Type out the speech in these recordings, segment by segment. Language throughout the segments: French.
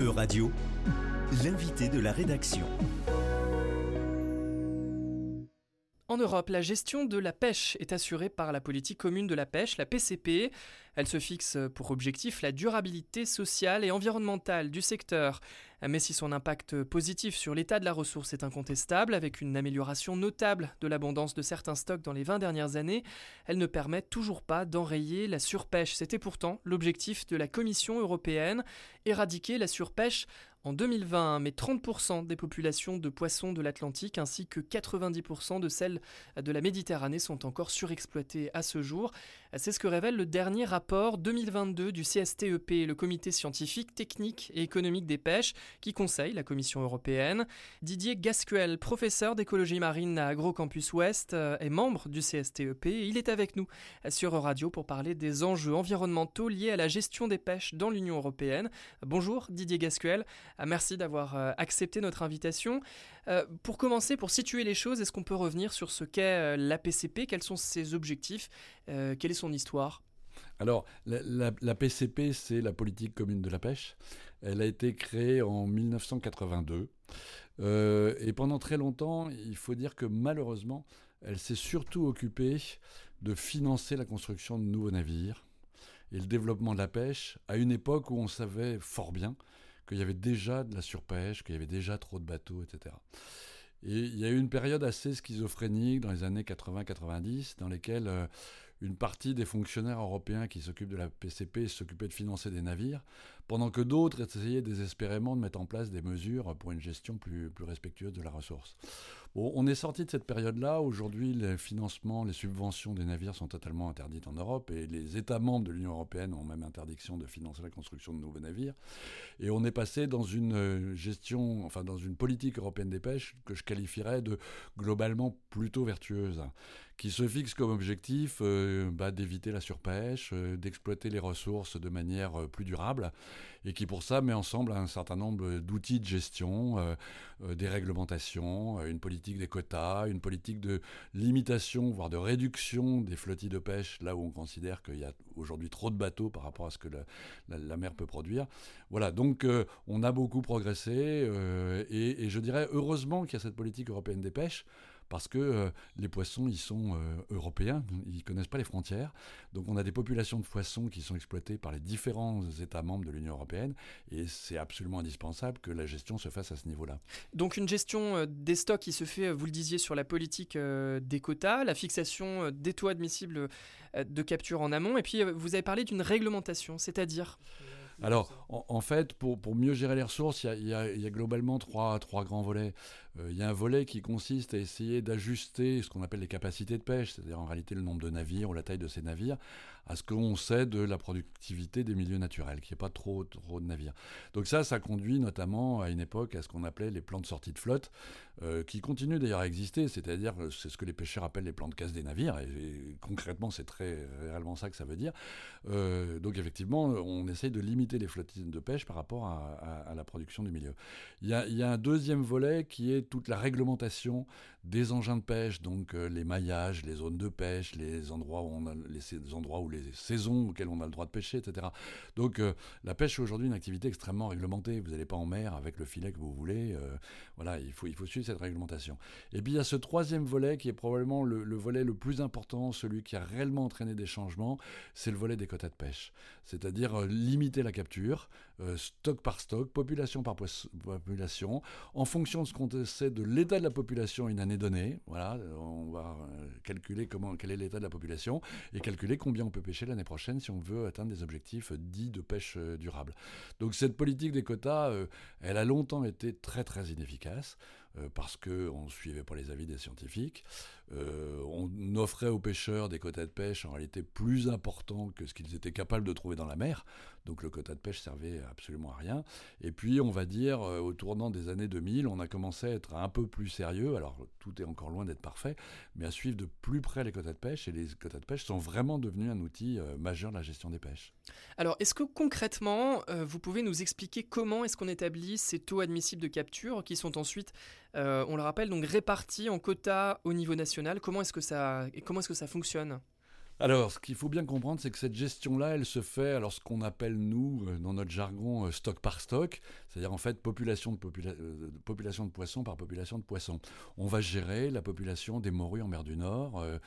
E-Radio, l'invité de la rédaction. En Europe, la gestion de la pêche est assurée par la politique commune de la pêche, la PCP. Elle se fixe pour objectif la durabilité sociale et environnementale du secteur. Mais si son impact positif sur l'état de la ressource est incontestable, avec une amélioration notable de l'abondance de certains stocks dans les 20 dernières années, elle ne permet toujours pas d'enrayer la surpêche. C'était pourtant l'objectif de la Commission européenne, éradiquer la surpêche en 2020, mais 30% des populations de poissons de l'Atlantique ainsi que 90% de celles de la Méditerranée sont encore surexploitées à ce jour. C'est ce que révèle le dernier rapport 2022 du CSTEP, le comité scientifique, technique et économique des pêches, qui conseille la Commission européenne. Didier Gasquel, professeur d'écologie marine à AgroCampus Ouest, euh, est membre du CSTEP. Il est avec nous sur Radio pour parler des enjeux environnementaux liés à la gestion des pêches dans l'Union européenne. Bonjour Didier Gasquel. Ah, merci d'avoir euh, accepté notre invitation. Euh, pour commencer, pour situer les choses, est-ce qu'on peut revenir sur ce qu'est euh, la PCP Quels sont ses objectifs? Quelle est son histoire? Alors, la, PCP, c'est la politique commune de la pêche. Elle a été créée en 1982. et pendant très longtemps, il faut dire que malheureusement, elle s'est surtout occupée de financer la construction de nouveaux navires et le développement de la pêche à une époque où on savait fort bien qu'il y avait déjà de la surpêche, qu'il y avait déjà trop de bateaux, etc. Et il y a eu une période assez schizophrénique dans les années 80-90, dans lesquelles euh, une partie des fonctionnaires européens qui s'occupent de la PCP s'occupaient de financer des navires, pendant que d'autres essayaient désespérément de mettre en place des mesures pour une gestion plus, plus respectueuse de la ressource. Bon, on est sorti de cette période-là. Aujourd'hui, les financements, les subventions des navires sont totalement interdites en Europe et les États membres de l'Union européenne ont même interdiction de financer la construction de nouveaux navires. Et on est passé dans une euh, gestion, enfin dans une politique européenne des pêches que je qualifierais de globalement plutôt vertueuse, qui se fixe comme objectif euh, bah, d'éviter la surpêche, euh, d'exploiter les ressources de manière euh, plus durable, et qui pour ça met ensemble un certain nombre d'outils de gestion, des réglementations, une politique des quotas, une politique de limitation, voire de réduction des flottilles de pêche, là où on considère qu'il y a aujourd'hui trop de bateaux par rapport à ce que la, mer peut produire. Voilà, donc on a beaucoup progressé, et, et je dirais heureusement qu'il y a cette politique européenne des pêches, parce que euh, les poissons, ils sont euh, européens, ils connaissent pas les frontières. Donc on a des populations de poissons qui sont exploitées par les différents États membres de l'Union européenne, et c'est absolument indispensable que la gestion se fasse à ce niveau-là. Donc une gestion euh, des stocks qui se fait, vous le disiez, sur la politique des quotas, la fixation des taux admissibles de capture en amont, et puis vous avez parlé d'une réglementation, c'est-à-dire? Alors, en, fait, pour, pour, mieux gérer les ressources, il y a, globalement trois, trois grands volets. Euh, il y a un volet qui consiste à essayer d'ajuster ce qu'on appelle les capacités de pêche, c'est-à-dire en réalité le nombre de navires ou la taille de ces navires, à ce qu'on sait de la productivité des milieux naturels, qu'il n'y ait pas trop, trop de navires. Donc ça, ça conduit notamment à une époque à ce qu'on appelait les plans de sortie de flotte, euh, qui continuent d'ailleurs à exister, c'est-à-dire c'est ce que les pêcheurs appellent les plans de casse des navires, et, concrètement c'est très réellement ça que ça veut dire. Euh, donc effectivement, on essaye de limiter les flottilles de pêche par rapport à, la production du milieu. Il y, a, un deuxième volet qui est toute la réglementation des engins de pêche, donc euh, les maillages, les zones de pêche, les endroits où on les, endroits où les saisons auxquelles on a le droit de pêcher, etc. Donc euh, la pêche est aujourd'hui une activité extrêmement réglementée. Vous n'allez pas en mer avec le filet que vous voulez. Euh, voilà, il faut, il faut suivre cette réglementation. Et puis il y a ce troisième volet qui est probablement le, le volet le plus important, celui qui a réellement entraîné des changements, c'est le volet des quotas de pêche. C'est-à-dire limiter la capture, euh, stock par stock, population par population, en fonction de ce qu'on sait de l'état de la population une année donnée. Voilà, on va euh, calculer comment, quel est l'état de la population et calculer combien on peut pêcher l'année prochaine si on veut atteindre des objectifs dits de pêche euh, durable. Donc cette politique des quotas, elle a longtemps été très très inefficace parce qu'on ne suivait pas les avis des scientifiques. on offrait aux pêcheurs des quotas de pêche en réalité plus importants que ce qu'ils étaient capables de trouver dans la mer. Donc le quota de pêche servait absolument à rien. Et puis, on va dire, euh, au tournant des années 2000, on a commencé à être un peu plus sérieux. Alors, tout est encore loin d'être parfait, mais à suivre de plus près les quotas de pêche. Et les quotas de pêche sont vraiment devenus un outil euh, majeur de la gestion des pêches. Alors, est-ce que concrètement, euh, vous pouvez nous expliquer comment est-ce qu'on établit ces taux admissibles de capture qui sont ensuite, on le rappelle, donc répartis en quotas au niveau national? Comment est-ce que comment est-ce que ça fonctionne? Alors, ce qu'il faut bien comprendre, c'est que cette gestion-là, elle se fait, alors ce qu'on appelle, nous, euh, dans notre jargon, euh, stock par stock, C'est-à-dire en fait population de, euh, population de poissons par population de poissons. On va gérer la population des morues en mer du Nord, euh,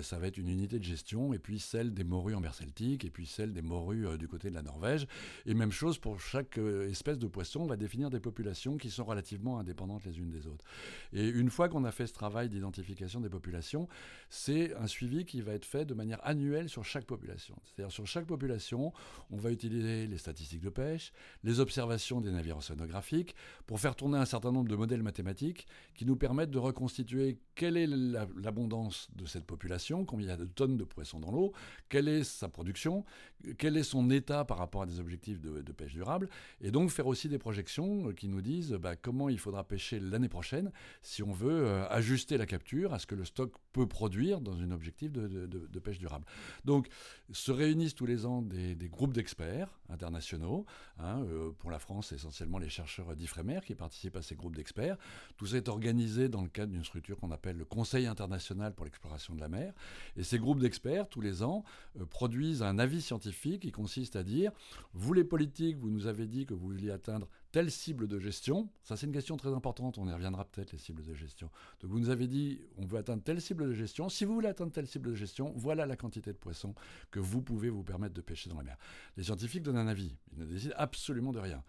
ça va être une unité de gestion, et puis celle des morues en mer Celtique, et puis celle des morues du côté de la Norvège. Et même chose pour chaque espèce de poisson, on va définir des populations qui sont relativement indépendantes les unes des autres. Et une fois qu'on a fait ce travail d'identification des populations, c'est un suivi qui va être fait de manière annuelle sur chaque population. C'est-à-dire sur chaque population, on va utiliser les statistiques de pêche, les observations des navires pour faire tourner un certain nombre de modèles mathématiques qui nous permettent de reconstituer quelle est l'abondance de cette population, combien il y a de tonnes de poissons dans l'eau, quelle est sa production, quel est son état par rapport à des objectifs de, pêche durable, et donc faire aussi des projections qui nous disent bah, comment il faudra pêcher l'année prochaine si on veut euh, ajuster la capture à ce que le stock peut produire dans un objectif de, pêche durable. Donc se réunissent tous les ans des, groupes d'experts internationaux. Hein, euh, pour la France, essentiellement les chercheurs d'IFREMER qui participent à ces groupes d'experts. Tout ça est organisé dans le cadre d'une structure qu'on appelle le Conseil international pour l'exploration de la mer. Et ces groupes d'experts, tous les ans, euh, produisent un avis scientifique qui consiste à dire, vous les politiques, vous nous avez dit que vous vouliez atteindre telle cible de gestion. Ça, c'est une question très importante. On y reviendra peut-être, les cibles de gestion. Donc, vous nous avez dit, on veut atteindre telle cible de gestion. Si vous voulez atteindre telle cible de gestion, voilà la quantité de poissons que vous pouvez vous permettre de pêcher dans la mer. Les scientifiques donnent un avis. Ils ne décident absolument de rien.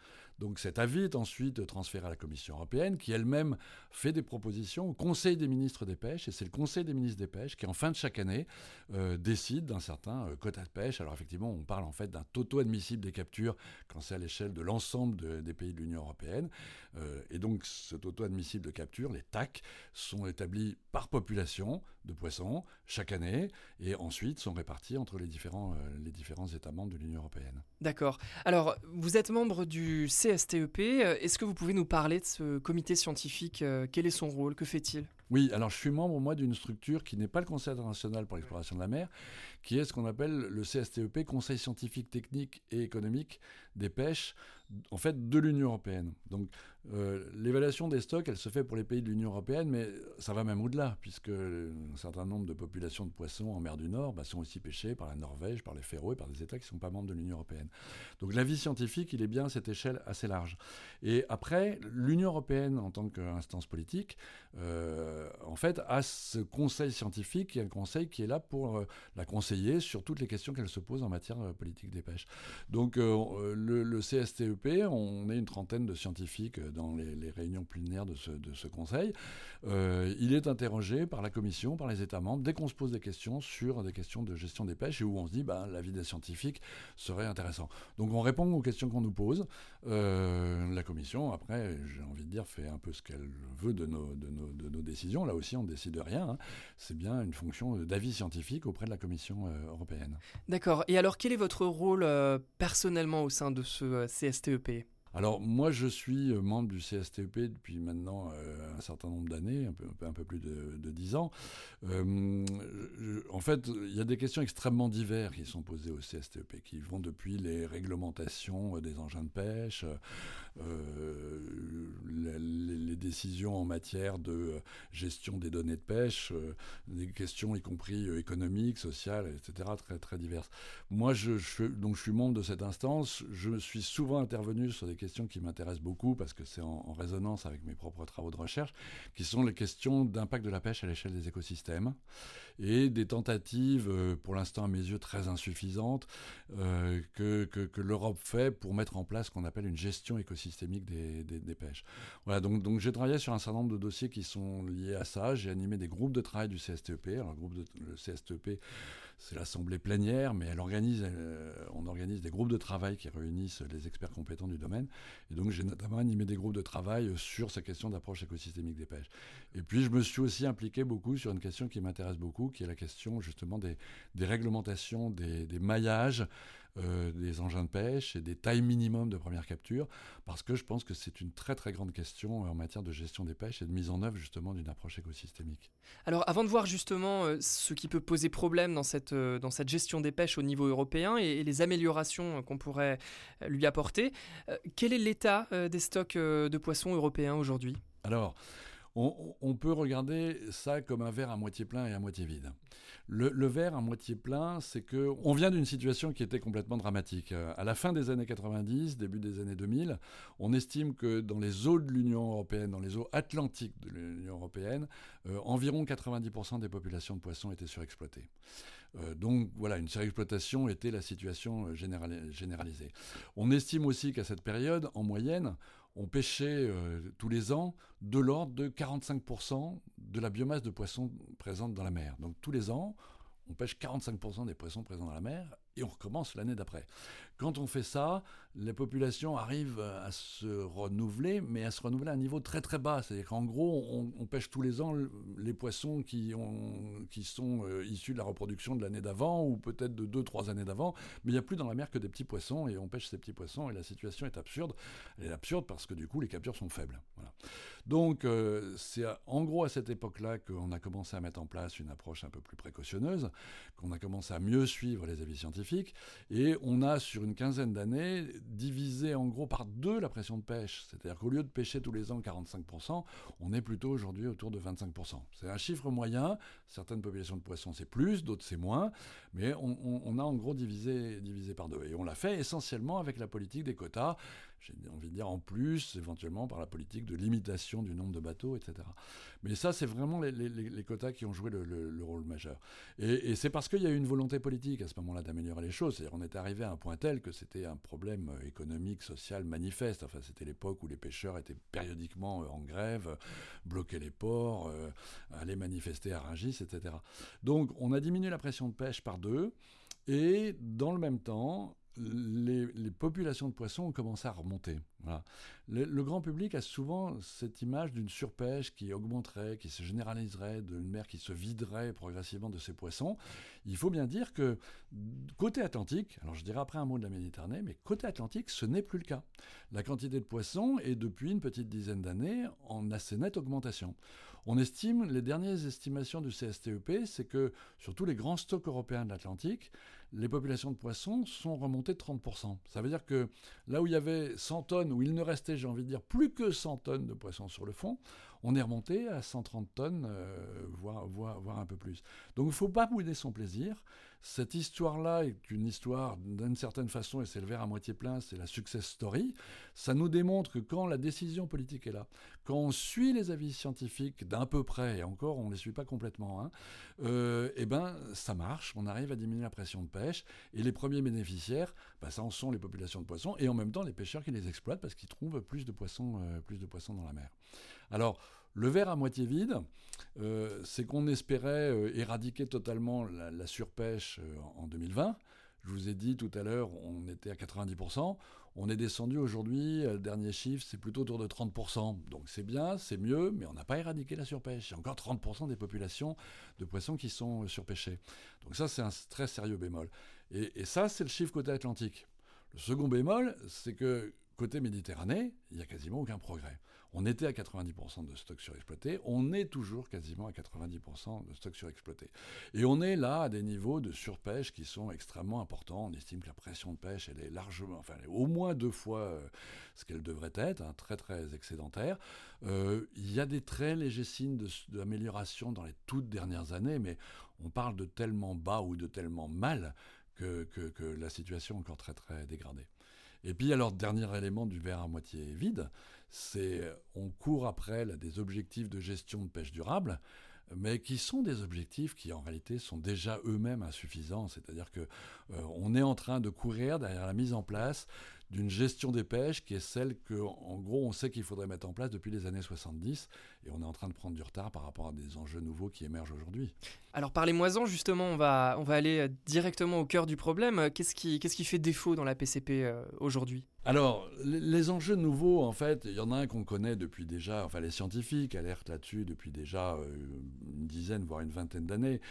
Donc cet avis est ensuite transféré à la Commission européenne qui elle-même fait des propositions au Conseil des ministres des pêches. Et c'est le Conseil des ministres des pêches qui, en fin de chaque année, euh, décide d'un certain euh, quota de pêche. Alors effectivement, on parle en fait d'un taux admissible des captures quand c'est à l'échelle de l'ensemble des pays de l'Union européenne. Euh, et donc ce taux admissible de capture, les TAC, sont établis par population de poissons chaque année et ensuite sont répartis entre les différents, les différents États membres de l'Union européenne. D'accord. Alors, vous êtes membre du CSTEP. Est-ce que vous pouvez nous parler de ce comité scientifique euh, Quel est son rôle Que fait-il? Oui, alors je suis membre, moi, d'une structure qui n'est pas le Conseil international pour l'exploration de la mer, qui est ce qu'on appelle le CSTEP, Conseil scientifique, technique et économique des pêches, en fait, de l'Union européenne. Donc, euh, l'évaluation des stocks, elle se fait pour les pays de l'Union européenne, mais ça va même au-delà, puisque un certain nombre de populations de poissons en mer du Nord bah, sont aussi pêchées par la Norvège, par les Féroé, par des États qui ne sont pas membres de l'Union européenne. Donc l'avis scientifique, il est bien à cette échelle assez large. Et après, l'Union européenne, en tant qu'instance politique, euh, en fait, a ce conseil scientifique, qui est un conseil qui est là pour euh, la conseiller sur toutes les questions qu'elle se pose en matière politique des pêches. Donc le, CSTEP, on est une trentaine de scientifiques dans les, réunions plénières de ce, Conseil, euh, il est interrogé par la Commission, par les États membres, dès qu'on se pose des questions sur des questions de gestion des pêches et où on se dit ben, l'avis des scientifiques serait intéressant. Donc on répond aux questions qu'on nous pose. Euh, la Commission, après, j'ai envie de dire, fait un peu ce qu'elle veut de nos, de, nos, décisions. Là aussi, on ne décide de rien. Hein. C'est bien une fonction d'avis scientifique auprès de la Commission euh, européenne. D'accord. Et alors, quel est votre rôle personnellement au sein de ce CSTEP alors moi je suis euh, membre du CSTEP depuis maintenant euh, un certain nombre d'années, un peu, plus de, dix 10 ans. Euh, en fait, il y a des questions extrêmement diverses qui sont posées au CSTEP, qui vont depuis les réglementations des engins de pêche, les, les, décisions en matière de gestion des données de pêche, des questions y compris économiques, sociales, etc., très, très diverses. Moi, je, donc, je suis membre de cette instance, je suis souvent intervenu sur des questions qui m'intéressent beaucoup parce que c'est en, résonance avec mes propres travaux de recherche, qui sont les questions d'impact de la pêche à l'échelle des écosystèmes et des tentatives, euh, pour l'instant à mes yeux très insuffisantes, euh, que, que, l'Europe fait pour mettre en place ce qu'on appelle une gestion écosystémique des, des, pêches. Voilà, donc, donc j'ai travaillé sur un certain nombre de dossiers qui sont liés à ça. J'ai animé des groupes de travail du CSTEP. Alors, le CSTEP, c'est l'assemblée plénière, mais elle organise, euh, on organise des groupes de travail qui réunissent les experts compétents du domaine. Et donc j'ai notamment animé des groupes de travail sur ces questions d'approche écosystémique des pêches. Et puis je me suis aussi impliqué beaucoup sur une question qui m'intéresse beaucoup, qui est la question justement des, réglementations, des maillages euh, des engins de pêche et des tailles minimum de première capture, parce que je pense que c'est une très très grande question en matière de gestion des pêches et de mise en œuvre justement d'une approche écosystémique. Alors avant de voir justement euh, ce qui peut poser problème dans cette, euh, dans cette gestion des pêches au niveau européen et, les améliorations qu'on pourrait lui apporter, quel est l'état des stocks de poissons européens aujourd'hui? Alors, on, peut regarder ça comme un verre à moitié plein et à moitié vide. Le, verre à moitié plein, c'est que on vient d'une situation qui était complètement dramatique. Euh, à la fin des années 90, début des années 2000, on estime que dans les eaux de l'Union européenne, dans les eaux atlantiques de l'Union européenne, euh, environ 90% des populations de poissons étaient surexploitées. Euh, donc voilà, une surexploitation était la situation généralisée. On estime aussi qu'à cette période, en moyenne, on pêchait tous les ans de l'ordre de 45% de la biomasse de poissons présente dans la mer. Donc tous les ans, on pêche 45% des poissons présents dans la mer et on recommence l'année d'après. Quand on fait ça, les populations arrivent à se renouveler, mais à se renouveler à un niveau très très bas. C'est-à-dire qu'en gros, on, pêche tous les ans les poissons qui, ont, qui sont euh, issus de la reproduction de l'année d'avant, ou peut-être de deux, trois années d'avant, mais il n'y a plus dans la mer que des petits poissons, et on pêche ces petits poissons, et la situation est absurde. Elle est absurde parce que du coup, les captures sont faibles. Donc, euh, c'est en gros à cette époque-là qu'on a commencé à mettre en place une approche un peu plus précautionneuse, qu'on a commencé à mieux suivre les avis scientifiques, et on a sur une quinzaine d'années divisé en gros par deux la pression de pêche. C'est-à-dire qu'au lieu de pêcher tous les ans 45%, on est plutôt aujourd'hui autour de 25%. C'est un chiffre moyen. Certaines populations de poissons c'est plus, d'autres c'est moins, mais on, a en gros divisé, divisé par deux. Et on l'a fait essentiellement avec la politique des quotas j'ai envie de dire en plus, éventuellement par la politique de limitation du nombre de bateaux, etc. Mais ça, c'est vraiment les, quotas qui ont joué le, rôle majeur. Et, c'est parce qu'il y a eu une volonté politique à ce moment-là d'améliorer les choses. C'est-à-dire, on est arrivé à un point tel que c'était un problème économique, social manifeste. Enfin, c'était l'époque où les pêcheurs étaient périodiquement euh, en grève, bloquaient les ports, euh, allaient manifester à Rungis, etc. Donc, on a diminué la pression de pêche par deux. Et dans le même temps, les, populations de poissons ont commencé à remonter. Le, grand public a souvent cette image d'une surpêche qui augmenterait, qui se généraliserait, d'une mer qui se viderait progressivement de ses poissons. Il faut bien dire que côté Atlantique, alors je dirai après un mot de la Méditerranée, mais côté Atlantique, ce n'est plus le cas. La quantité de poissons est depuis une petite dizaine d'années en assez nette augmentation. On estime, les dernières estimations du CSTEP, c'est que sur tous les grands stocks européens de l'Atlantique, les populations de poissons sont remontées de 30%. Ça veut dire que là où il y avait 100 tonnes, où il ne restait, j'ai envie de dire, plus que 100 tonnes de poissons sur le fond, on est remonté à 130 tonnes, euh, voire, voire, un peu plus. Donc il ne faut pas bouder son plaisir. Cette histoire-là est une histoire, d'une certaine façon, et c'est le verre à moitié plein, c'est la success story. Ça nous démontre que quand la décision politique est là, quand on suit les avis scientifiques d'un peu près, et encore on ne les suit pas complètement, hein, euh, eh ben, ça marche, on arrive à diminuer la pression de pêche, et les premiers bénéficiaires, bah, ça en sont les populations de poissons, et en même temps les pêcheurs qui les exploitent parce qu'ils trouvent plus de poissons, euh, plus de poissons dans la mer. Alors, le verre à moitié vide, euh, c'est qu'on espérait euh, éradiquer totalement la, surpêche euh, en 2020. Je vous ai dit tout à l'heure, on était à 90%. On est descendu aujourd'hui, le dernier chiffre, c'est plutôt autour de 30%. Donc c'est bien, c'est mieux, mais on n'a pas éradiqué la surpêche. Il y a encore 30% des populations de poissons qui sont surpêchées. Donc ça, c'est un très sérieux bémol. Et, et ça, c'est le chiffre côté Atlantique. Le second bémol, c'est que côté Méditerranée, il n'y a quasiment aucun progrès. On était à 90% de stocks surexploités, on est toujours quasiment à 90% de stocks surexploités. Et on est là à des niveaux de surpêche qui sont extrêmement importants. On estime que la pression de pêche, elle est largement, enfin, au moins deux fois euh, ce qu'elle devrait être, hein, très très excédentaire. Euh, il y a des très légers signes d'amélioration dans les toutes dernières années, mais on parle de tellement bas ou de tellement mal que, que la situation est encore très très dégradée. Et puis alors, dernier élément du verre à moitié vide, c'est on court après des objectifs de gestion de pêche durable, mais qui sont des objectifs qui en réalité sont déjà eux-mêmes insuffisants. C'est-à-dire que euh, on est en train de courir derrière la mise en place d'une gestion des pêches qui est celle que, en gros, on sait qu'il faudrait mettre en place depuis les années 70, et on est en train de prendre du retard par rapport à des enjeux nouveaux qui émergent aujourd'hui. Alors par les moisons, justement, on va, on va aller directement au cœur du problème. Qu'est-ce qui, qu'est-ce qui fait défaut dans la PCP euh, aujourd'hui? Alors, les enjeux nouveaux, en fait, il y en a un qu'on connaît depuis déjà, enfin les scientifiques alertent là-dessus depuis déjà euh, une dizaine, voire une vingtaine d'années,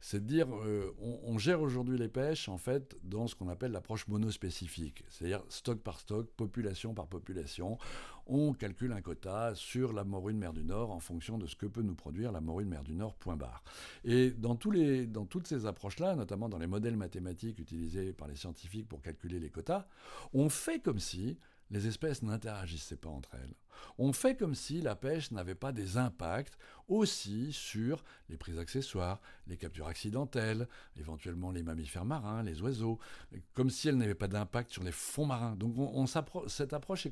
c'est de dire, euh, on, gère aujourd'hui les pêches, en fait, dans ce qu'on appelle l'approche monospécifique, c'est-à-dire stock par stock, population par population. On calcule un quota sur la morue de mer du Nord en fonction de ce que peut nous produire la morue de mer du Nord, barre. Et dans toutes ces approches-là, notamment dans les modèles mathématiques utilisés par les scientifiques pour calculer les quotas, on fait comme si les espèces n'interagissaient pas entre elles. On fait comme si la pêche n'avait pas des impacts aussi sur les prises accessoires, les captures accidentelles, éventuellement les mammifères marins, les oiseaux, comme si elle n'avait pas d'impact sur les fonds marins. Donc on, cette approche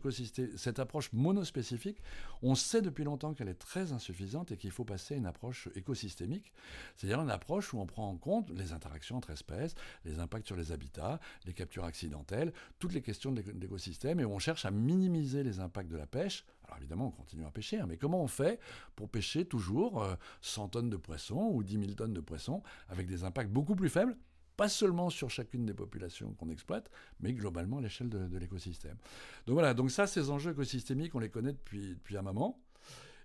cette approche monospécifique, on sait depuis longtemps qu'elle est très insuffisante et qu'il faut passer à une approche écosystémique, c'est-à-dire une approche où on prend en compte les interactions entre espèces, les impacts sur les habitats, les captures accidentelles, toutes les questions d'écosystème, et où on cherche à minimiser les impacts de la pêche évidemment, on continue à pêcher, hein, mais comment on fait pour pêcher toujours 100 euh, tonnes de poissons ou 10 000 tonnes de poissons avec des impacts beaucoup plus faibles pas seulement sur chacune des populations qu'on exploite, mais globalement à l'échelle de, l'écosystème. Donc voilà, donc ça, ces enjeux écosystémiques, on les connaît depuis, depuis un moment.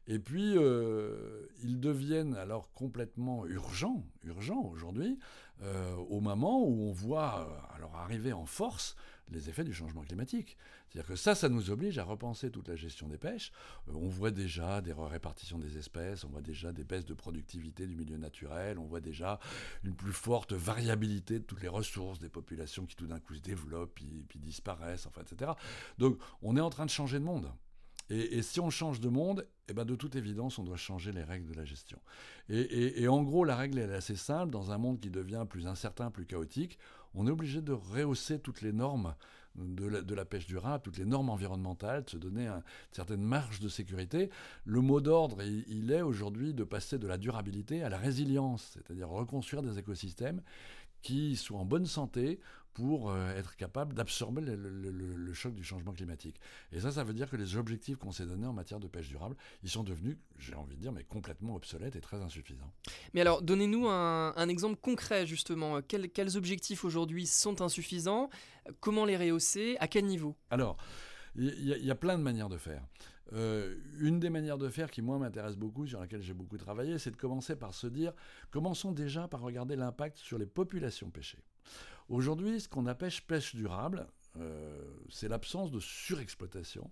Et puis, euh, ils deviennent alors complètement urgents, urgents aujourd'hui, euh, au moment où on voit alors arriver en force les effets du changement climatique. C'est-à-dire que ça, ça nous oblige à repenser toute la gestion des pêches. Euh, on voit déjà des répartitions des espèces, on voit déjà des baisses de productivité du milieu naturel, on voit déjà une plus forte variabilité de toutes les ressources des populations qui tout d'un coup se développent, puis, disparaissent, enfin, etc. Donc on est en train de changer de monde. Et, si on change de monde, eh ben de toute évidence, on doit changer les règles de la gestion. Et, en gros, la règle est assez simple. Dans un monde qui devient plus incertain, plus chaotique, on est obligé de rehausser toutes les normes de la, pêche durable, toutes les normes environnementales, de se donner une certaine marge de sécurité. Le mot d'ordre, il est aujourd'hui de passer de la durabilité à la résilience, c'est-à-dire reconstruire des écosystèmes qui soient en bonne santé pour euh, être capable d'absorber le, choc du changement climatique. Et ça, ça veut dire que les objectifs qu'on s'est donnés en matière de pêche durable, ils sont devenus, j'ai envie de dire, mais complètement obsolètes et très insuffisants. Mais alors, donnez-nous un, exemple concret, justement. Quels, quels objectifs aujourd'hui sont insuffisants? Comment les rehausser? À quel niveau? Alors, il y, a plein de manières de faire. Euh, une des manières de faire qui, moi, m'intéresse beaucoup, sur laquelle j'ai beaucoup travaillé, c'est de commencer par se dire, commençons déjà par regarder l'impact sur les populations pêchées. Aujourd'hui, ce qu'on appelle pêche durable, euh, c'est l'absence de surexploitation.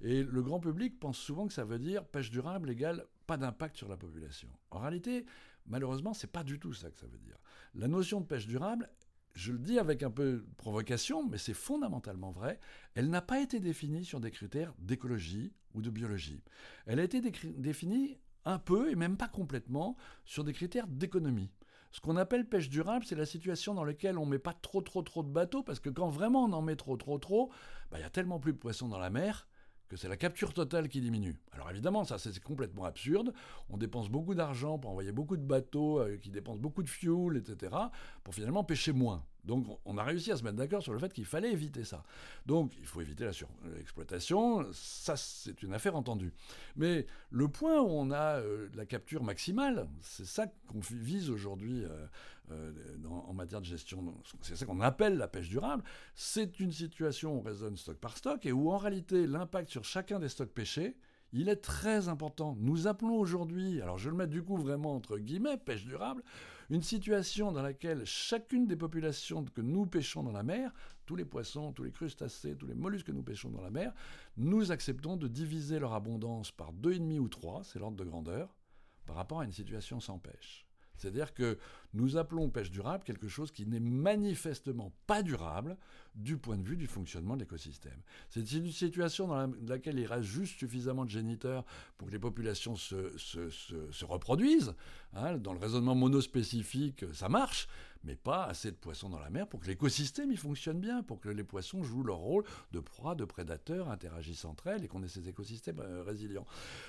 Et le grand public pense souvent que ça veut dire pêche durable égale pas d'impact sur la population. En réalité, malheureusement, c'est pas du tout ça que ça veut dire. La notion de pêche durable, je le dis avec un peu de provocation, mais c'est fondamentalement vrai, elle n'a pas été définie sur des critères d'écologie ou de biologie. Elle a été définie un peu, et même pas complètement, sur des critères d'économie. Ce qu'on appelle pêche durable, c'est la situation dans laquelle on met pas trop trop trop de bateaux, parce que quand vraiment on en met trop trop trop, bah, il y a tellement plus de poissons dans la mer que c'est la capture totale qui diminue. Alors évidemment, ça c'est complètement absurde. On dépense beaucoup d'argent pour envoyer beaucoup de bateaux euh, qui dépensent beaucoup de fuel, etc., pour finalement pêcher moins. Donc on a réussi à se mettre d'accord sur le fait qu'il fallait éviter ça. Donc il faut éviter la surexploitation, ça c'est une affaire entendue. Mais le point où on a euh, la capture maximale, c'est ça qu'on vise aujourd'hui euh, euh, en matière de gestion, c'est ça qu'on appelle la pêche durable, c'est une situation où on raisonne stock par stock et où en réalité l'impact sur chacun des stocks pêchés, il est très important. Nous appelons aujourd'hui, alors je le mets du coup vraiment entre guillemets, pêche durable, une situation dans laquelle chacune des populations que nous pêchons dans la mer, tous les poissons, tous les crustacés, tous les mollusques que nous pêchons dans la mer, nous acceptons de diviser leur abondance par 2,5 ou 3, c'est l'ordre de grandeur, par rapport à une situation sans pêche. C'est-à-dire que nous appelons pêche durable quelque chose qui n'est manifestement pas durable du point de vue du fonctionnement de l'écosystème. C'est une situation dans laquelle il reste juste suffisamment de géniteurs pour que les populations se, reproduisent. Hein. dans le raisonnement monospécifique, ça marche, mais pas assez de poissons dans la mer pour que l'écosystème y fonctionne bien, pour que les poissons jouent leur rôle de proie, de prédateurs, interagissent entre elles et qu'on ait ces écosystèmes euh, résilients.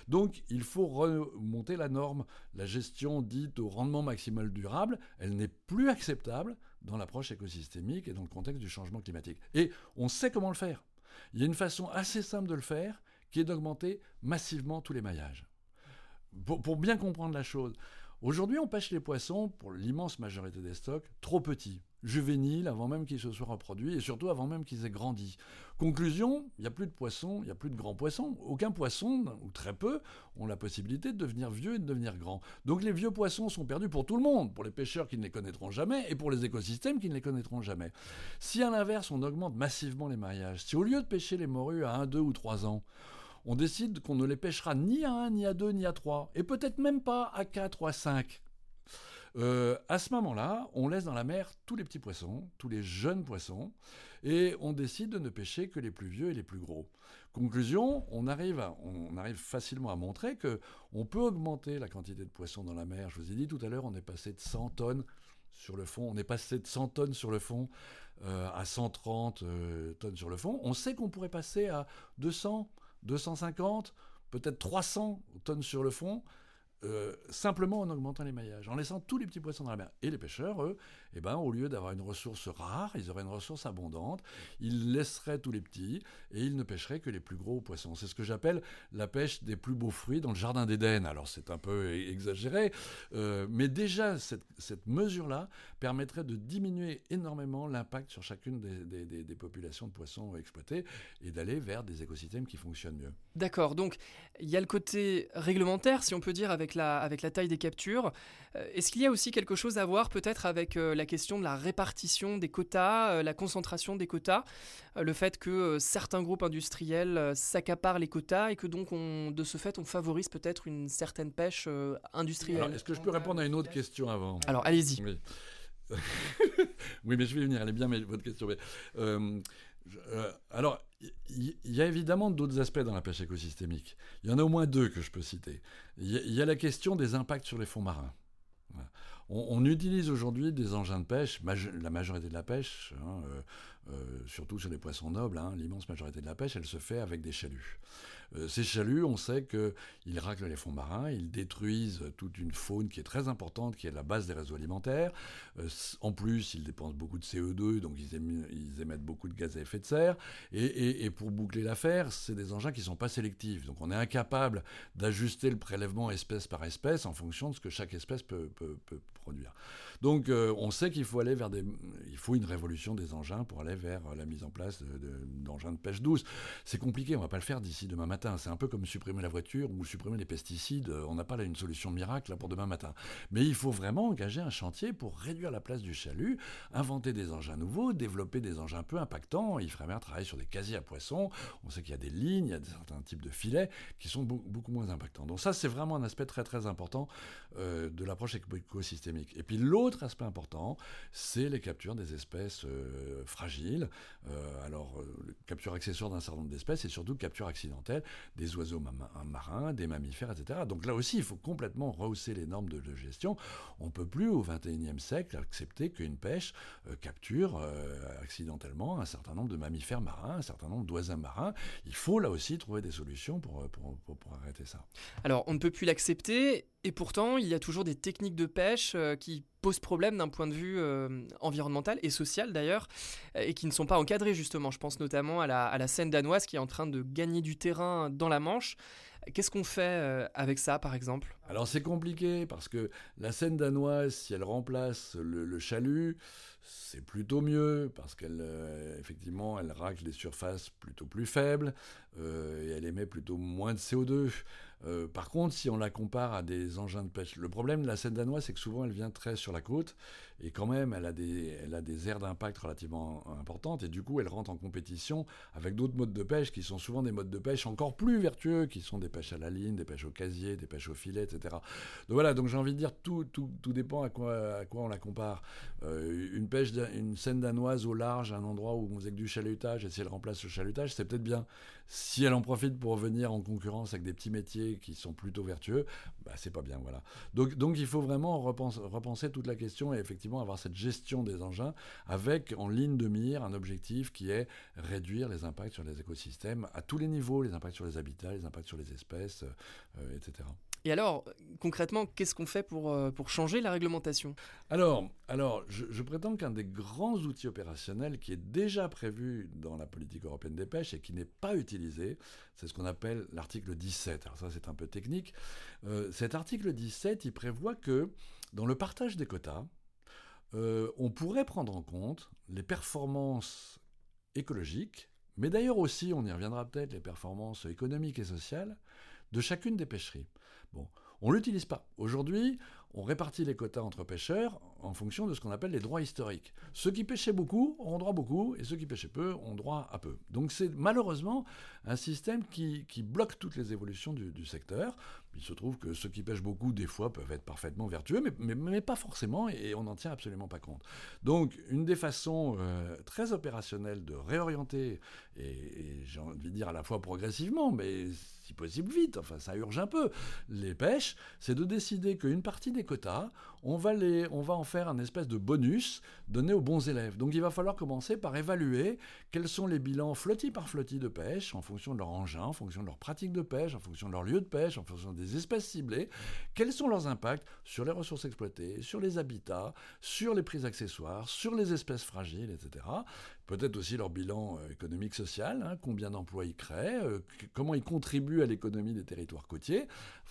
Donc il faut remonter la norme. La gestion dite au rendement maximal durable, elle n'est plus acceptable dans l'approche écosystémique et dans le contexte du changement climatique. Et on sait comment le faire. Il y a une façon assez simple de le faire qui est d'augmenter massivement tous les maillages. pour bien comprendre la chose, Aujourd'hui, on pêche les poissons, pour l'immense majorité des stocks, trop petits, juvéniles, avant même qu'ils se soient reproduits, et surtout avant même qu'ils aient grandi. Conclusion, il n'y a plus de poissons, il n'y a plus de grands poissons. Aucun poisson, ou très peu, ont la possibilité de devenir vieux et de devenir grands. Donc les vieux poissons sont perdus pour tout le monde, pour les pêcheurs qui ne les connaîtront jamais, et pour les écosystèmes qui ne les connaîtront jamais. Si à l'inverse, on augmente massivement les mariages, si au lieu de pêcher les morues à 1, 2 ou 3 ans, on décide qu'on ne les pêchera ni à 1, ni à 2, ni à 3, et peut-être même pas à 4 ou à 5. Euh, à ce moment-là, on laisse dans la mer tous les petits poissons, tous les jeunes poissons, et on décide de ne pêcher que les plus vieux et les plus gros. Conclusion, on arrive, facilement à montrer que on peut augmenter la quantité de poissons dans la mer. Je vous ai dit tout à l'heure, on est passé de 100 tonnes sur le fond, on est passé de 100 tonnes sur le fond euh, à 130 euh, tonnes sur le fond. On sait qu'on pourrait passer à 200, 250, peut-être 300 tonnes sur le fond. Euh, simplement en augmentant les maillages, en laissant tous les petits poissons dans la mer. Et les pêcheurs, eux, eh ben, au lieu d'avoir une ressource rare, ils auraient une ressource abondante, ils laisseraient tous les petits et ils ne pêcheraient que les plus gros poissons. C'est ce que j'appelle la pêche des plus beaux fruits dans le jardin d'Éden. Alors c'est un peu exagéré, euh, mais déjà cette, mesure-là permettrait de diminuer énormément l'impact sur chacune des, populations de poissons exploitées et d'aller vers des écosystèmes qui fonctionnent mieux. D'accord, donc il y a le côté réglementaire, si on peut dire, avec la, avec la taille des captures. Euh, est-ce qu'il y a aussi quelque chose à voir peut-être avec euh, la question de la répartition des quotas, euh, la concentration des quotas, le fait que certains groupes industriels s'accaparent les quotas et que donc on, de ce fait on favorise peut-être une certaine pêche industrielle Est-ce que je peux répondre à une autre question avant? Alors allez-y. Oui. oui. mais je vais venir, elle est bien mais, votre question. Mais, alors, il y, a évidemment d'autres aspects dans la pêche écosystémique. Il y en a au moins deux que je peux citer. Il y, a la question des impacts sur les fonds marins. On, utilise aujourd'hui des engins de pêche, la majorité de la pêche, hein, euh, euh, surtout sur les poissons nobles, hein, l'immense majorité de la pêche, elle se fait avec des chaluts. Euh, ces chaluts, on sait qu'ils raclent les fonds marins, ils détruisent toute une faune qui est très importante, qui est la base des réseaux alimentaires. En plus, ils dépensent beaucoup de CO2, donc ils, émettent, beaucoup de gaz à effet de serre. Et, pour boucler l'affaire, c'est des engins qui ne sont pas sélectifs. Donc on est incapable d'ajuster le prélèvement espèce par espèce en fonction de ce que chaque espèce peut, Donc euh, on sait qu'il faut aller vers des... Il faut une révolution des engins pour aller vers la mise en place d'engins de, pêche douce. C'est compliqué, on ne va pas le faire d'ici demain matin. C'est un peu comme supprimer la voiture ou supprimer les pesticides. Euh, on n'a pas là une solution miracle pour demain matin. Mais il faut vraiment engager un chantier pour réduire la place du chalut, inventer des engins nouveaux, développer des engins peu impactants. Bien travailler sur des casiers à poissons. On sait qu'il y a des lignes, il y a certains types de filets qui sont beaucoup moins impactants. Donc ça, c'est vraiment un aspect très très important euh, de l'approche écosystémique. Et puis l'autre aspect important, c'est les captures des espèces euh, fragiles. alors, capture accessoire d'un certain nombre d'espèces et surtout capture accidentelle des oiseaux marins, des mammifères, etc. Donc là aussi, il faut complètement rehausser les normes de, gestion. On ne peut plus, au XXIe siècle, accepter qu'une pêche euh, capture euh, accidentellement un certain nombre de mammifères marins, un certain nombre d'oiseaux marins. Il faut là aussi trouver des solutions euh, pour, arrêter ça. Alors, on ne peut plus l'accepter, et pourtant, il y a toujours des techniques de pêche qui posent problème d'un point de vue environnemental et social d'ailleurs, et qui ne sont pas encadrées justement. Je pense notamment à la, à la Seine danoise qui est en train de gagner du terrain dans la Manche. Qu'est-ce qu'on fait euh, avec ça, par exemple? Alors c'est compliqué parce que la Seine danoise, si elle remplace le, chalut, c'est plutôt mieux parce qu'elle, euh, effectivement, elle racle des surfaces plutôt plus faibles euh, et elle émet plutôt moins de CO2. Euh, par contre, si on la compare à des engins de pêche, le problème de la Seine danoise, c'est que souvent elle vient très sur la côte et quand même elle a des, aires d'impact relativement importantes et du coup elle rentre en compétition avec d'autres modes de pêche qui sont souvent des modes de pêche encore plus vertueux, qui sont des pêches à la ligne, des pêches au casier, des pêches au filet, etc. Donc voilà, donc j'ai envie de dire tout, tout, tout dépend à quoi, à quoi on la compare. Euh, une pêche, une Seine danoise au large, un endroit où on faisait que du chalutage et si elle remplace le chalutage, c'est peut-être bien. Si elle en profite pour venir en concurrence avec des petits métiers qui sont plutôt vertueux, bah, c'est pas bien. Donc, il faut vraiment repenser, repenser toute la question et effectivement avoir cette gestion des engins avec en ligne de mire un objectif qui est réduire les impacts sur les écosystèmes à tous les niveaux, les impacts sur les habitats, les impacts sur les espèces, euh, etc. Et alors, concrètement, qu'est-ce qu'on fait pour, euh, changer la réglementation? Alors, alors je, prétends qu'un des grands outils opérationnels qui est déjà prévu dans la politique européenne des pêches et qui n'est pas utilisé, c'est ce qu'on appelle l'article 17. Alors ça, c'est un peu technique. Euh, cet article 17, il prévoit que dans le partage des quotas, euh, on pourrait prendre en compte les performances écologiques, mais d'ailleurs aussi, on y reviendra peut-être, les performances économiques et sociales de chacune des pêcheries. On l'utilise pas. Aujourd'hui, on répartit les quotas entre pêcheurs en fonction de ce qu'on appelle les droits historiques. Ceux qui pêchaient beaucoup ont droit beaucoup, et ceux qui pêchaient peu ont droit à peu. Donc c'est malheureusement un système qui, bloque toutes les évolutions du, secteur. Il se trouve que ceux qui pêchent beaucoup, des fois, peuvent être parfaitement vertueux, mais, mais, pas forcément, et on n'en tient absolument pas compte. Donc une des façons euh, très opérationnelles de réorienter, et, et j'ai envie de dire à la fois progressivement, mais si possible vite, enfin ça urge un peu, les pêches, c'est de décider qu'une partie des quotas, on va, en faire un espèce de bonus donné aux bons élèves. Donc il va falloir commencer par évaluer quels sont les bilans flotti par flotti de pêche, en fonction de leur engin, en fonction de leur pratique de pêche, en fonction de leur lieu de pêche, en fonction des espèces ciblées, quels sont leurs impacts sur les ressources exploitées, sur les habitats, sur les prises accessoires, sur les espèces fragiles, etc peut-être aussi leur bilan euh, économique social, hein, combien d'emplois ils créent, euh, comment ils contribuent à l'économie des territoires côtiers,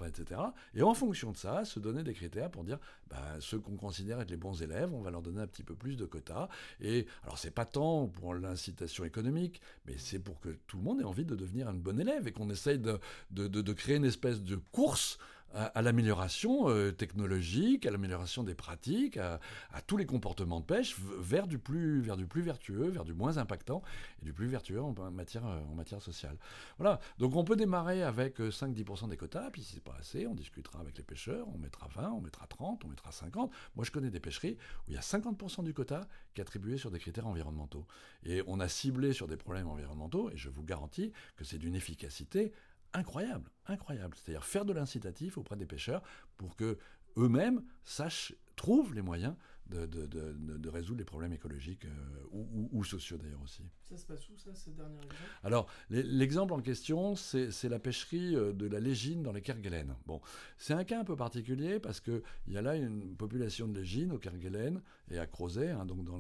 etc. Et en fonction de ça, se donner des critères pour dire bah, ceux qu'on considère être les bons élèves, on va leur donner un petit peu plus de quotas. Et alors c'est pas tant pour l'incitation économique, mais c'est pour que tout le monde ait envie de devenir un bon élève et qu'on essaye de créer une espèce de course à, l'amélioration euh, technologique, à l'amélioration des pratiques, à, tous les comportements de pêche vers du, plus, vers du plus vertueux, vers du moins impactant et du plus vertueux en, matière, euh, en matière sociale. Voilà, donc on peut démarrer avec 5-10% euh, des quotas, puis si c'est pas assez, on discutera avec les pêcheurs, on mettra 20, on mettra 30, on mettra 50. Moi je connais des pêcheries où il y a 50% du quota qui est attribué sur des critères environnementaux. Et on a ciblé sur des problèmes environnementaux, et je vous garantis que c'est d'une efficacité incroyable, incroyable. C'est-à-dire faire de l'incitatif auprès des pêcheurs pour que eux-mêmes sachent, trouvent les moyens de, de, de, résoudre les problèmes écologiques euh, ou, sociaux d'ailleurs aussi. Ça se passe où ça, ce dernier exemple? Alors, l'exemple en question, c'est la pêcherie euh, de la légine dans les Kerguelen. Bon, c'est un cas un peu particulier parce qu'il y a là une population de légine au Kerguelen et à Crozet, hein, donc dans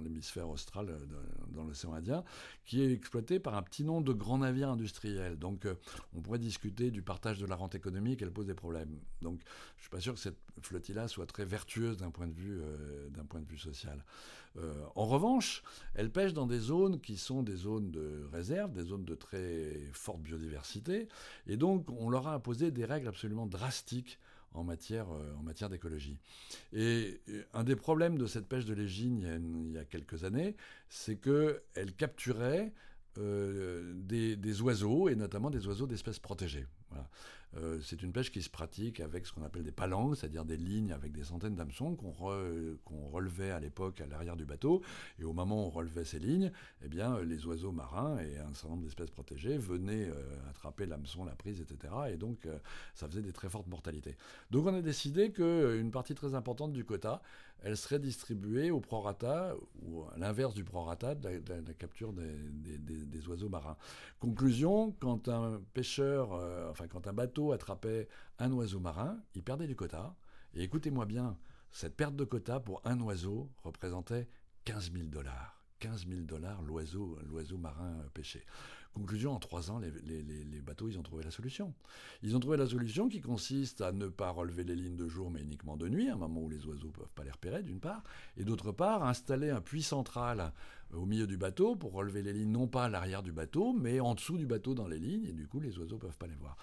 l'hémisphère austral, euh, dans l'océan Indien, qui est exploitée par un petit nombre de grands navires industriels. Donc, on pourrait discuter du partage de la rente économique, elle pose des problèmes. Donc, je ne suis pas sûr que cette flottille-là soit très vertueuse d'un point de vue euh, d'un point de vue social. Euh, en revanche, elle pêche dans des zones qui sont des zones de réserve, des zones de très forte biodiversité, et donc on leur a imposé des règles absolument drastiques en matière, euh, matière d'écologie. Et un des problèmes de cette pêche de légine il y a, quelques années, c'est qu'elle capturait des, des, oiseaux, et notamment des oiseaux d'espèces protégées. Voilà. Euh, c'est une pêche qui se pratique avec ce qu'on appelle des palangues, c'est-à-dire des lignes avec des centaines d'hameçons qu'on relevait à l'époque à l'arrière du bateau. Et au moment où on relevait ces lignes, eh bien, les oiseaux marins et un certain nombre d'espèces protégées venaient euh, attraper l'hameçon, la prise, etc. Et donc, euh, ça faisait des très fortes mortalités. Donc, on a décidé qu'une partie très importante du quota, elle serait distribuée au prorata, ou à l'inverse du prorata, de la, capture des, oiseaux marins. Conclusion, quand un pêcheur, enfin, quand un bateau attrapait un oiseau marin, il perdait du quota. Et écoutez-moi bien, cette perte de quota pour un oiseau représentait 15 000 dollars. 15 000 dollars l'oiseau, l'oiseau marin pêché. Conclusion, en trois ans, les, bateaux, ils ont trouvé la solution. Ils ont trouvé la solution qui consiste à ne pas relever les lignes de jour, mais uniquement de nuit, à un moment où les oiseaux ne peuvent pas les repérer, d'une part, et d'autre part, installer un puits central au milieu du bateau pour relever les lignes, non pas à l'arrière du bateau, mais en dessous du bateau dans les lignes, et du coup, les oiseaux ne peuvent pas les voir.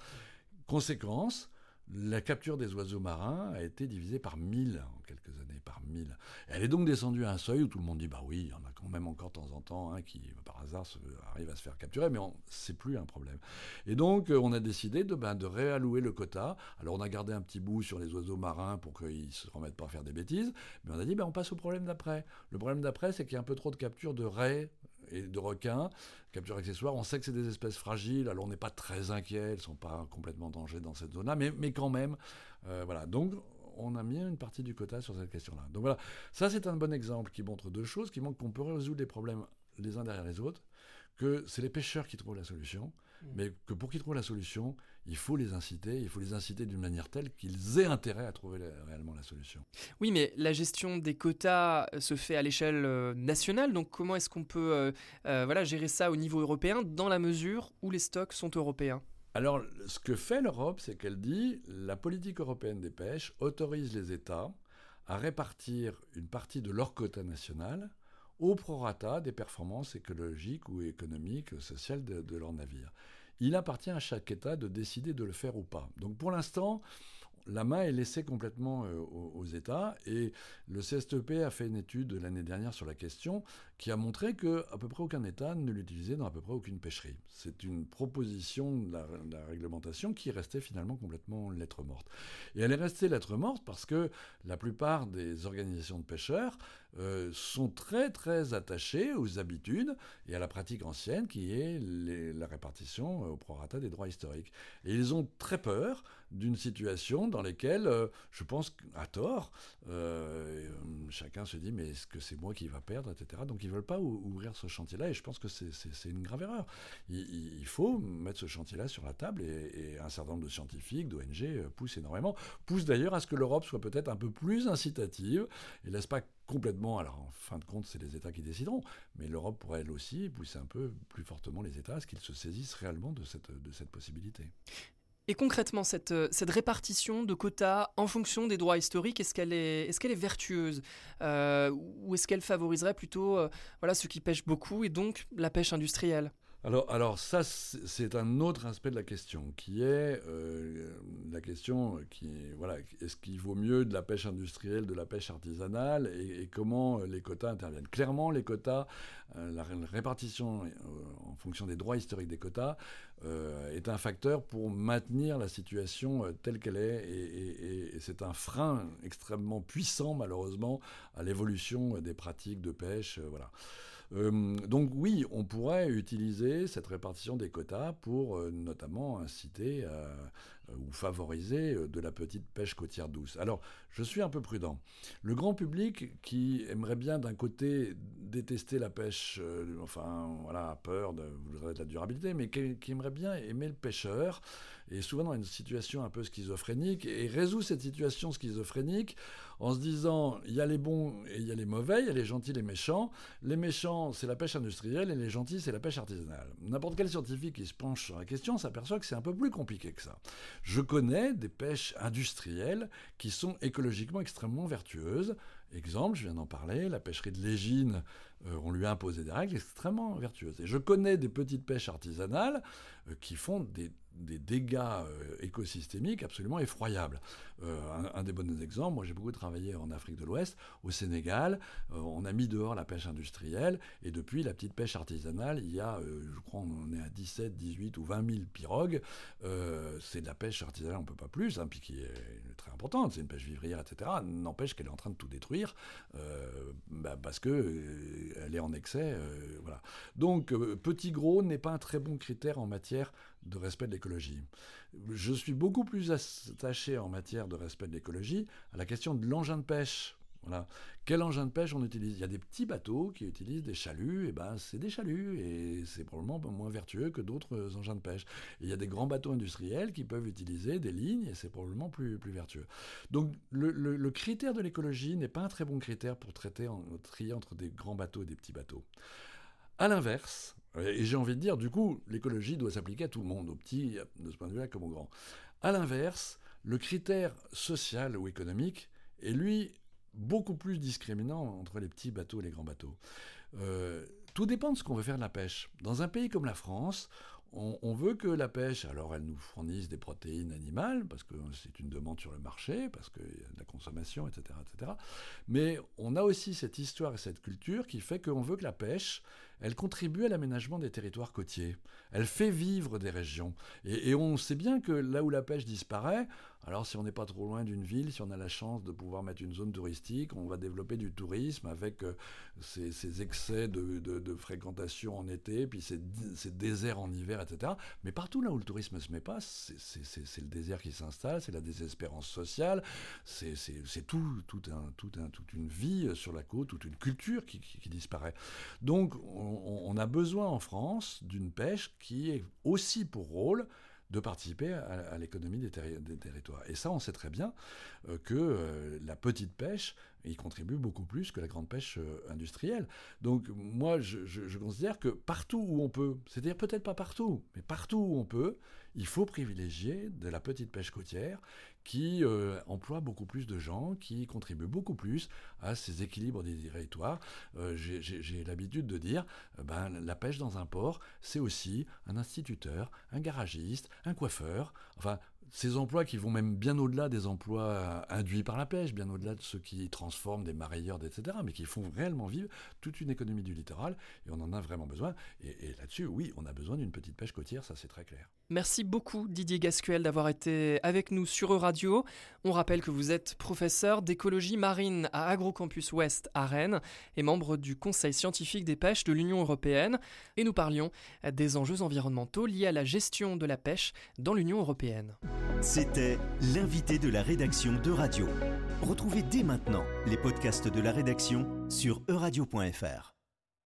Conséquence, la capture des oiseaux marins a été divisée par 1000 en quelques années, par 1000. Elle est donc descendue à un seuil où tout le monde dit bah oui, il y en a quand même encore de temps en temps qui, par hasard, arrive à se faire capturer, mais c'est plus un problème. Et donc, euh, on a décidé de, ben, de réallouer le quota. Alors, on a gardé un petit bout sur les oiseaux marins pour qu'ils ne se remettent pas à faire des bêtises, mais on a dit ben, on passe au problème d'après. Le problème d'après, c'est qu'il y a un peu trop de capture de raies et de requins, capture accessoire. On sait que c'est des espèces fragiles, alors on n'est pas très inquiet, elles ne sont pas complètement en danger dans cette zone-là, mais, mais quand même, euh, voilà. Donc, on a mis une partie du quota sur cette question-là. Donc voilà, ça c'est un bon exemple qui montre deux choses, qui montrent qu'on peut résoudre les problèmes les uns derrière les autres, que c'est les pêcheurs qui trouvent la solution, mmh. mais que pour qu'ils trouvent la solution, il faut les inciter, il faut les inciter d'une manière telle qu'ils aient intérêt à trouver réellement la solution. Oui, mais la gestion des quotas euh, se fait à l'échelle euh, nationale, donc comment est-ce qu'on peut euh, voilà, gérer ça au niveau européen dans la mesure où les stocks sont européens? Alors, ce que fait l'Europe, c'est qu'elle dit la politique européenne des pêches autorise les États à répartir une partie de leur quota national au prorata des performances écologiques ou économiques, sociales de, de leurs navires il appartient à chaque État de décider de le faire ou pas. Donc pour l'instant, la main est laissée complètement euh, aux, États. Et le CSTEP a fait une étude l'année dernière sur la question qui a montré que à peu près aucun État ne l'utilisait dans à peu près aucune pêcherie. C'est une proposition de la, réglementation qui restait finalement complètement lettre morte. Et elle est restée lettre morte parce que la plupart des organisations de pêcheurs euh, sont très très attachés aux habitudes et à la pratique ancienne qui est la répartition au prorata des droits historiques. Et ils ont très peur d'une situation dans laquelle, euh, je pense à tort, euh, chacun se dit mais est-ce que c'est moi qui va perdre, etc. Donc veulent pas ouvrir ce chantier-là et je pense que c'est une grave erreur. Il, faut mettre ce chantier-là sur la table et, un certain nombre de scientifiques, d'ONG poussent énormément, poussent d'ailleurs à ce que l'Europe soit peut-être un peu plus incitative et laisse pas complètement, alors en fin de compte, c'est les États qui décideront, mais l'Europe pourrait elle aussi pousser un peu plus fortement les États à ce qu'ils se saisissent réellement de cette possibilité. Et concrètement, cette, cette, répartition de quotas en fonction des droits historiques, est-ce qu'elle est, est, est vertueuse euh, Ou est-ce qu'elle favoriserait plutôt euh, voilà, ceux qui pêchent beaucoup et donc la pêche industrielle? Alors, ça, c'est un autre aspect de la question, qui est euh, la question qui voilà, est-ce qu'il vaut mieux de la pêche industrielle, de la pêche artisanale, et, comment les quotas interviennent? Clairement, les quotas, euh, la répartition euh, en fonction des droits historiques des quotas est un facteur pour maintenir la situation telle qu'elle est, et, et c'est un frein extrêmement puissant, malheureusement, à l'évolution des pratiques de pêche. voilà. Euh, donc oui, on pourrait utiliser cette répartition des quotas pour euh, notamment inciter euh, ou favoriser de la petite pêche côtière douce. Alors, je suis un peu prudent. Le grand public qui aimerait bien d'un côté détester la pêche, enfin voilà, a peur de, de la durabilité, mais qui, qui, aimerait bien aimer le pêcheur, est souvent dans une situation un peu schizophrénique et résout cette situation schizophrénique en se disant il y a les bons et il y a les mauvais, il y a les gentils et les méchants. Les méchants, c'est la pêche industrielle et les gentils, c'est la pêche artisanale. N'importe quel scientifique qui se penche sur la question s'aperçoit que c'est un peu plus compliqué que ça. Je connais des pêches industrielles qui sont écologiquement extrêmement vertueuses. Exemple, je viens d'en parler, la pêcherie de l'Égine, euh, on lui a imposé des règles extrêmement vertueuses. Et je connais des petites pêches artisanales euh, qui font des des dégâts euh, écosystémiques absolument effroyables. Euh, un, des bons exemples, moi j'ai beaucoup travaillé en Afrique de l'Ouest, au Sénégal, euh, on a mis dehors la pêche industrielle, et depuis la petite pêche artisanale, il y a, je crois, on est à 17, 18 ou 20 000 pirogues. c'est de la pêche artisanale, on ne peut pas plus, hein, puis qui est très importante, c'est une pêche vivrière, etc. N'empêche qu'elle est en train de tout détruire, bah, parce que elle est en excès. voilà. Donc, petit gros n'est pas un très bon critère en matière de respect de l'écologie. Je suis beaucoup plus attaché en matière de respect de l'écologie à la question de l'engin de pêche. Voilà. Quel engin de pêche on utilise? Il y a des petits bateaux qui utilisent des chaluts, et ben c'est des chaluts, et c'est probablement moins vertueux que d'autres engins de pêche. il y a des grands bateaux industriels qui peuvent utiliser des lignes, et c'est probablement plus, plus vertueux. Donc le, critère de l'écologie n'est pas un très bon critère pour traiter, en, trier entre des grands bateaux et des petits bateaux. À l'inverse, et j'ai envie de dire, du coup, l'écologie doit s'appliquer à tout le monde, aux petits, de ce point de vue-là, comme aux grands. À l'inverse, le critère social ou économique est, lui, beaucoup plus discriminant entre les petits bateaux et les grands bateaux. Euh, tout dépend de ce qu'on veut faire de la pêche. Dans un pays comme la France, on, veut que la pêche, alors elle nous fournisse des protéines animales, parce que c'est une demande sur le marché, parce qu'il y a de la consommation, etc., etc. Mais on a aussi cette histoire et cette culture qui fait qu'on veut que la pêche, elle contribue à l'aménagement des territoires côtiers. Elle fait vivre des régions. Et, on sait bien que là où la pêche disparaît, alors si on n'est pas trop loin d'une ville, si on a la chance de pouvoir mettre une zone touristique, on va développer du tourisme avec euh, ces, excès de, fréquentation en été, puis ces, déserts en hiver, etc. Mais partout là où le tourisme ne se met pas, c'est le désert qui s'installe, c'est la désespérance sociale, c'est toute une vie sur la côte, toute une culture qui, disparaît. Donc on, a besoin en France d'une pêche qui ait aussi pour rôle de participer à, l'économie des, territoires. Et ça, on sait très bien euh, que euh, la petite pêche y contribue beaucoup plus que la grande pêche euh, industrielle. Donc moi, je considère que partout où on peut, c'est-à-dire peut-être pas partout, mais partout où on peut, il faut privilégier de la petite pêche côtière qui euh, emploie beaucoup plus de gens, qui contribue beaucoup plus à ces équilibres des territoires. Euh, j'ai l'habitude de dire, euh, ben, la pêche dans un port, c'est aussi un instituteur, un garagiste, un coiffeur. Enfin, ces emplois qui vont même bien au-delà des emplois induits par la pêche, bien au-delà de ceux qui transforment des marailleurs, etc., mais qui font réellement vivre toute une économie du littoral, et on en a vraiment besoin. Et, là-dessus, oui, on a besoin d'une petite pêche côtière, ça c'est très clair. Merci beaucoup Didier Gascuel d'avoir été avec nous sur Euradio. On rappelle que vous êtes professeur d'écologie marine à Agrocampus Ouest à Rennes et membre du Conseil scientifique des pêches de l'Union européenne. Et nous parlions des enjeux environnementaux liés à la gestion de la pêche dans l'Union européenne. C'était l'invité de la rédaction de Radio. Retrouvez dès maintenant les podcasts de la rédaction sur euradio.fr.